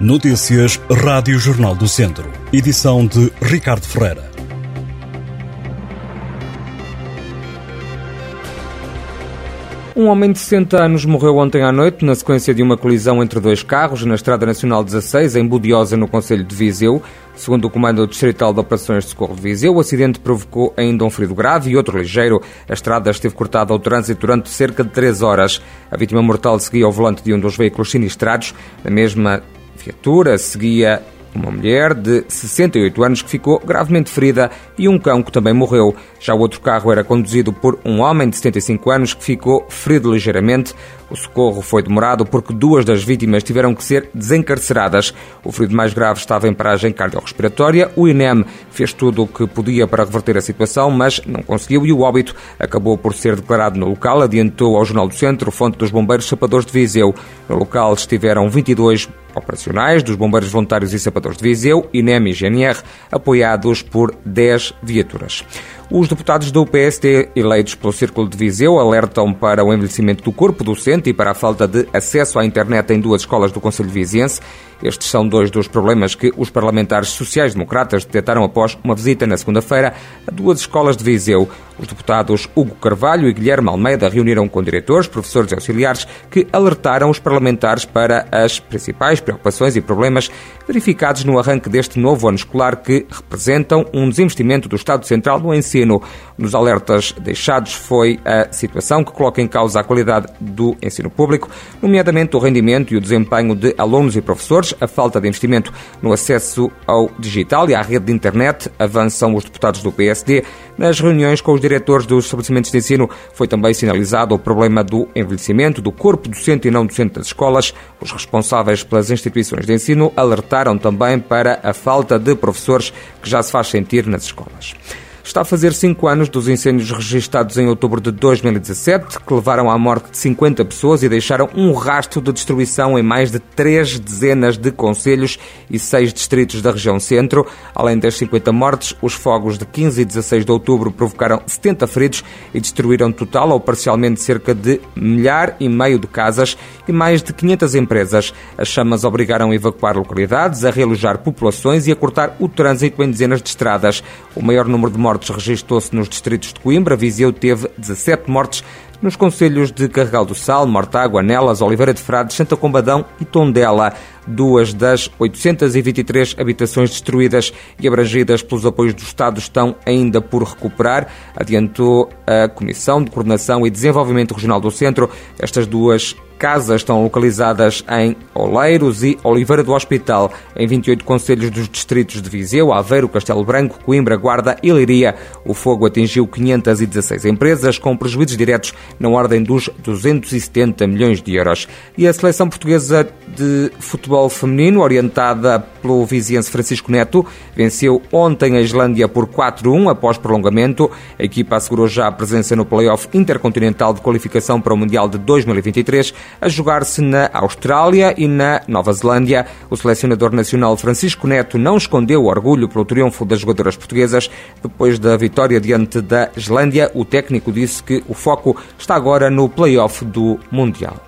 Notícias Rádio Jornal do Centro. Edição de Ricardo Ferreira. Um homem de 60 anos morreu ontem à noite na sequência de uma colisão entre dois carros na Estrada Nacional 16, em Budiosa, no Conselho de Viseu. Segundo o Comando Distrital de Operações de Socorro de Viseu, o acidente provocou ainda um ferido grave e outro ligeiro. A estrada esteve cortada ao trânsito durante cerca de 3 horas. A vítima mortal seguia ao volante de um dos veículos sinistrados. Na mesma viatura seguia uma mulher de 68 anos que ficou gravemente ferida e um cão que também morreu. Já o outro carro era conduzido por um homem de 75 anos que ficou ferido ligeiramente. O socorro foi demorado porque duas das vítimas tiveram que ser desencarceradas. O ferido mais grave estava em paragem cardiorrespiratória. O INEM fez tudo o que podia para reverter a situação, mas não conseguiu e o óbito acabou por ser declarado no local, adiantou ao Jornal do Centro, fonte dos bombeiros sapadores de Viseu. No local estiveram 22 operacionais dos Bombeiros Voluntários e Sapadores de Viseu, INEM e GNR, apoiados por 10 viaturas. Os deputados do PSD eleitos pelo Círculo de Viseu alertam para o envelhecimento do corpo docente e para a falta de acesso à internet em duas escolas do Conselho Viziense. Estes são dois dos problemas que os parlamentares sociais-democratas detectaram após uma visita na segunda-feira a duas escolas de Viseu. Os deputados Hugo Carvalho e Guilherme Almeida reuniram com diretores, professores e auxiliares que alertaram os parlamentares para as principais preocupações e problemas verificados no arranque deste novo ano escolar que representam um desinvestimento do Estado Central no ensino. Nos alertas deixados foi a situação que coloca em causa a qualidade do ensino público, nomeadamente o rendimento e o desempenho de alunos e professores, a falta de investimento no acesso ao digital e à rede de internet, avançam os deputados do PSD. Nas reuniões com os diretores dos estabelecimentos de ensino foi também sinalizado o problema do envelhecimento do corpo docente e não docente das escolas. Os responsáveis pelas instituições de ensino alertaram também para a falta de professores que já se faz sentir nas escolas. Está a fazer cinco anos dos incêndios registados em outubro de 2017, que levaram à morte de 50 pessoas e deixaram um rastro de destruição em mais de três dezenas de conselhos e seis distritos da região centro. Além das 50 mortes, os fogos de 15 e 16 de outubro provocaram 70 feridos e destruíram total ou parcialmente cerca de milhar e meio de casas e mais de 500 empresas. As chamas obrigaram a evacuar localidades, a realojar populações e a cortar o trânsito em dezenas de estradas. O maior número de mortes mortes registrou-se nos distritos de Coimbra, Viseu teve 17 mortes nos concelhos de Carregal do Sal, Mortágua, Nelas, Oliveira de Frades, Santa Combadão e Tondela. Duas das 823 habitações destruídas e abrangidas pelos apoios do Estado estão ainda por recuperar, adiantou a Comissão de Coordenação e Desenvolvimento Regional do Centro. Estas duas casas estão localizadas em Oleiros e Oliveira do Hospital, em 28 conselhos dos distritos de Viseu, Aveiro, Castelo Branco, Coimbra, Guarda e Leiria. O fogo atingiu 516 empresas, com prejuízos diretos na ordem dos 270 milhões de euros. E a seleção portuguesa de futebol feminino, orientada pelo viziense Francisco Neto, venceu ontem a Islândia por 4-1 após prolongamento. A equipa assegurou já a presença no play-off intercontinental de qualificação para o Mundial de 2023 a jogar-se na Austrália e na Nova Zelândia. O selecionador nacional Francisco Neto não escondeu o orgulho pelo triunfo das jogadoras portuguesas. Depois da vitória diante da Islândia, o técnico disse que o foco está agora no play-off do Mundial.